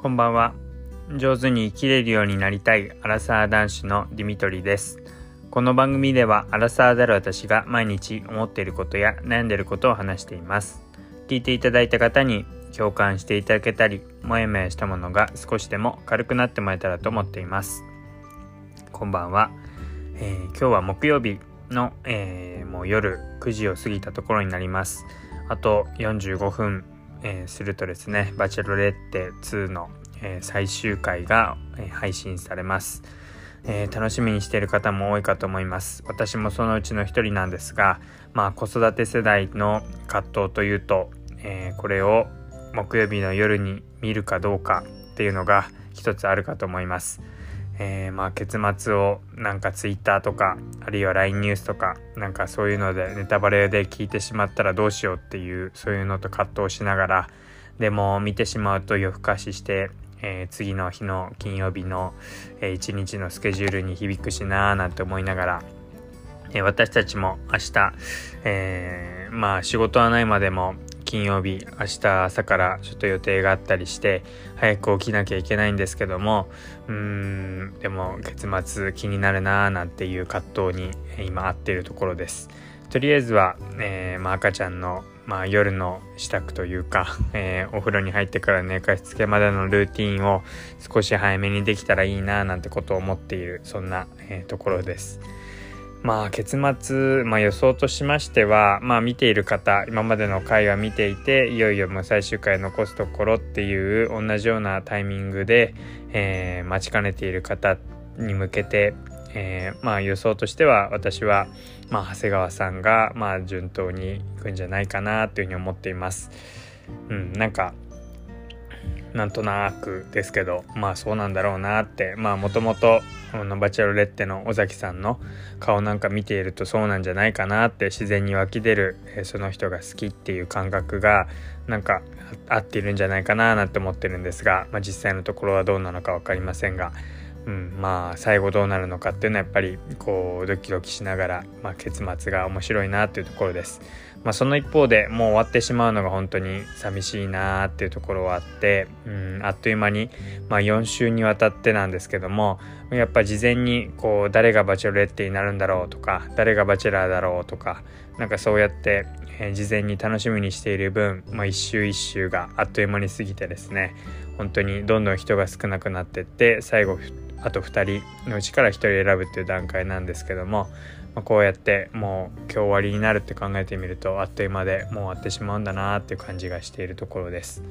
こんばんは。上手に生きれるようになりたいアラサー男子のディミトリです。この番組ではアラサーである私が毎日思っていることや悩んでいることを話しています。聞いていただいた方に共感していただけたりもやもやしたものが少しでも軽くなってもらえたらと思っています。こんばんは、えー、今日は木曜日の、えー、もう夜9時を過ぎたところになります。あと45分えー、するとですね「バチェロレッテ2の」えー、最終回が、えー、配信されます、えー、楽しみにしている方も多いかと思います。私もそのうちの一人なんですがまあ子育て世代の葛藤というと、えこれを木曜日の夜に見るかどうかっていうのが一つあるかと思います。えー、まあ結末をなんか Twitter とかあるいは LINE ニュースとかなんかそういうのでネタバレで聞いてしまったらどうしようっていうそういうのと葛藤しながらでも見てしまうと夜更かしして、えー、次の日の金曜日の、えー、一日のスケジュールに響くしなーなんて思いながら、えー、私たちも明日、えー、まあ仕事はないまでも金曜日明日朝からちょっと予定があったりして早く起きなきゃいけないんですけどもうーんでも月末気になるなーなんていう葛藤に今合っているところです。とりあえずは、えー、まあ、赤ちゃんの、まあ、夜の支度というか、えー、お風呂に入ってから寝かしつけまでのルーティンを少し早めにできたらいいななんてことを思っているそんな、えー、ところです。まあ結末、まあ、予想としましては、まあ、見ている方今までの回は見ていていよいよもう最終回残すところっていう同じようなタイミングで、えー、待ちかねている方に向けて、えー、まあ予想としては私は、まあ、長谷川さんが、まあ、順当にいくんじゃないかなというふうに思っています。うん、なんかなんとなくですけどまあそうなんだろうなって。まあもともとバチェロレッテの尾崎さんの顔なんか見ているとそうなんじゃないかなって自然に湧き出る、え、その人が好きっていう感覚がなんか合っているんじゃないかななんて思ってるんですが、まあ、実際のところはどうなのか分かりませんが、うん、まあ最後どうなるのかっていうのはやっぱりこうドキドキしながら、まあ、結末が面白いなっていうところです。まあ、その一方でもう終わってしまうのが本当に寂しいなっていうところはあって、うん、あっという間に、まあ、4週にわたってなんですけどもやっぱ事前にこう誰がバチェロレッテになるんだろうとか誰がバチェラーだろうとかなんかそうやって、え、事前に楽しみにしている分、まあ、一周一周があっという間に過ぎてですね本当にどんどん人が少なくなってって最後あと2人のうちから1人選ぶっていう段階なんですけどもまあ、こうやってもう今日終わりになるって考えてみるとあっという間でもう終わってしまうんだなっていう感じがしているところです。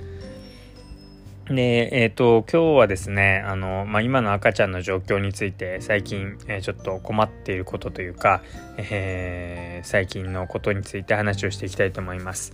で、えっ、ー、と、今日はですね、あの、まあ、今の赤ちゃんの状況について最近、えー、ちょっと困っていることというか、えー、最近のことについて話をしていきたいと思います。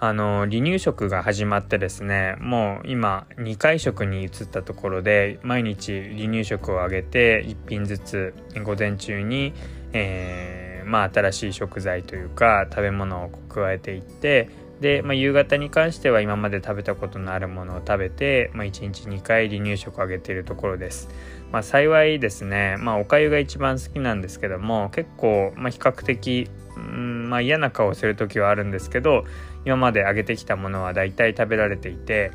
あの離乳食が始まってですねもう今2回食に移ったところで毎日離乳食をあげて1品ずつ午前中に、えー、まあ新しい食材というか食べ物を加えていってで、まあ、夕方に関しては今まで食べたことのあるものを食べて、まあ、1日2回離乳食をあげているところです。まあ、幸いですね、まあ、おかゆが一番好きなんですけども結構、ま、比較的、うんま、嫌な顔をする時はあるんですけど今まであげてきたものは大体食べられていて、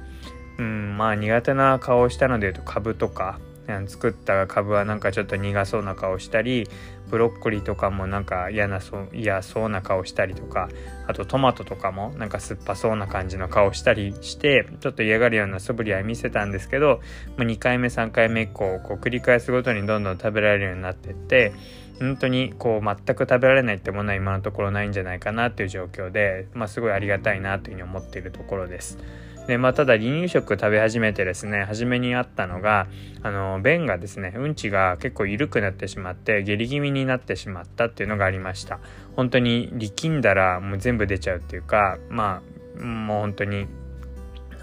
うん、まあ苦手な顔をしたのでいうとカブとか作った株はなんかちょっと苦そうな顔したりブロッコリーとかもなんか嫌なそう嫌そうな顔したりとかあとトマトとかもなんか酸っぱそうな感じの顔したりしてちょっと嫌がるような素振りは見せたんですけど、ま、2回目3回目以降こう繰り返すごとにどんどん食べられるようになってって本当にこう全く食べられないってものは今のところないんじゃないかなっていう状況で、まあ、すごいありがたいなというふうに思っているところです。でまあただ離乳食食べ始めてですね初めにあったのがあの便がですねうんちが結構緩くなってしまって下痢気味になってしまったっていうのがありました。本当に力んだらもう全部出ちゃうっていうかまあもう本当に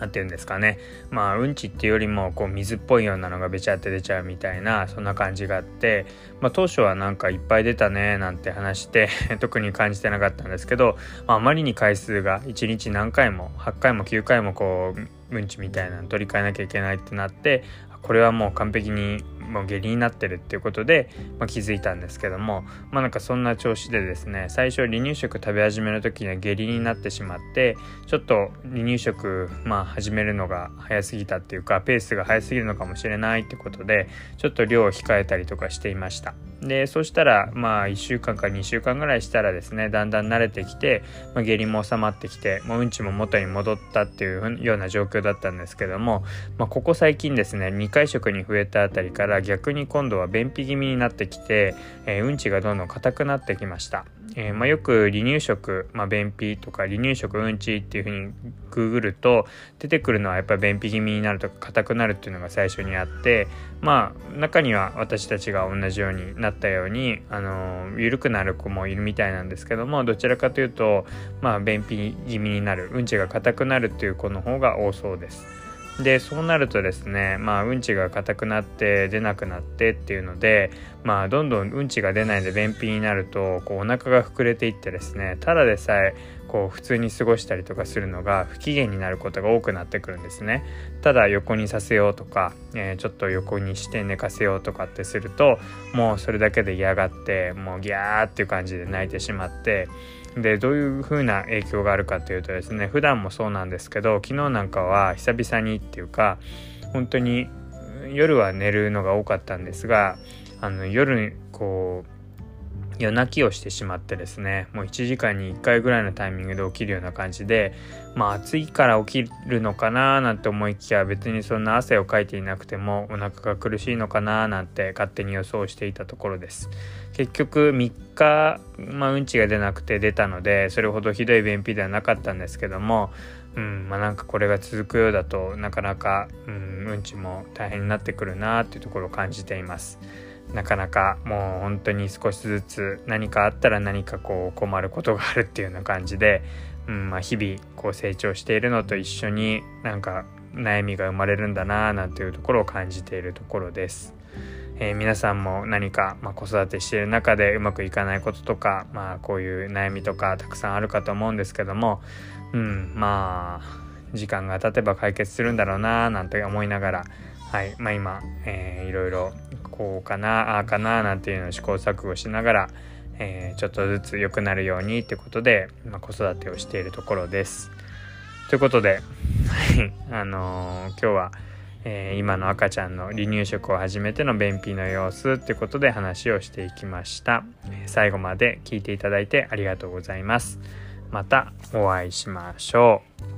何て言うんですかね。まあうんちっていうよりもこう水っぽいようなのがべちゃって出ちゃうみたいなそんな感じがあって、まあ、当初はなんかいっぱい出たねなんて話して 特に感じてなかったんですけど、まあ、まりに回数が1日何回も8回も9回もこううんちみたいなの取り替えなきゃいけないってなってこれはもう完璧にもう下痢になってるっていうことで、まあ、気づいたんですけどもまあなんかそんな調子でですね最初離乳食食べ始めの時には下痢になってしまってちょっと離乳食まあ始めるのが早すぎたっていうかペースが早すぎるのかもしれないってことでちょっと量を控えたりとかしていました。でそしたらまあ1週間か2週間ぐらいしたらですねだんだん慣れてきて、まあ、下痢も収まってきてもううんちも元に戻ったっていうような状況だったんですけども、まあ、ここ最近ですね2回食に増えたあたりから逆に今度は便秘気味になってきて、えー、うんちがどんどん硬くなってきました。えー、まあ、よく離乳食、まあ、便秘とか離乳食うんちっていうふうにググると出てくるのはやっぱり便秘気味になるとか硬くなるっていうのが最初にあってまあ中には私たちが同じようになったようにあの緩くなる子もいるみたいなんですけどもどちらかというとまあ便秘気味になるうんちが硬くなるっていう子の方が多そうです。でそうなるとですねまあうんちが硬くなって出なくなってっていうのでまあどんどんうんちが出ないで便秘になるとこうお腹が膨れていってですねただでさえこう普通に過ごしたりとかするのが不機嫌になることが多くなってくるんですね。ただ横にさせようとか、えー、ちょっと横にして寝かせようとかってするともうそれだけで嫌がってもうギャーっていう感じで泣いてしまってでどういう風な影響があるかというとですね普段もそうなんですけど昨日なんかは久々にっていうか本当に夜は寝るのが多かったんですがあの夜こう夜泣きをしてしまってですねもう1時間に1回ぐらいのタイミングで起きるような感じでまあ暑いから起きるのかななんて思いきや別にそんな汗をかいていなくてもお腹が苦しいのかななんて勝手に予想していたところです結局3日、まあ、うんちが出なくて出たのでそれほどひどい便秘ではなかったんですけどもうんまあ、なんかこれが続くようだとなかなか、うん、うんちも大変になってくるなっていうところを感じています。なかなかもう本当に少しずつ何かあったら何かこう困ることがあるっていうような感じで、うんまあ、日々こう成長しているのと一緒になんか悩みが生まれるんだななんていうところを感じているところです。えー、皆さんも何か、まあ、子育てしている中でうまくいかないこととか、まあ、こういう悩みとかたくさんあるかと思うんですけども、うん、まあ時間が経てば解決するんだろうななんて思いながら、はいまあ、今、えー、いろいろこうかなああかななんていうのを試行錯誤しながら、えー、ちょっとずつ良くなるようにってことで、まあ、子育てをしているところです。ということで、あのー、今日は、えー、今の赤ちゃんの離乳食を始めての便秘の様子ってことで話をしていきました。最後まで聞いていただいてありがとうございます。またお会いしましょう。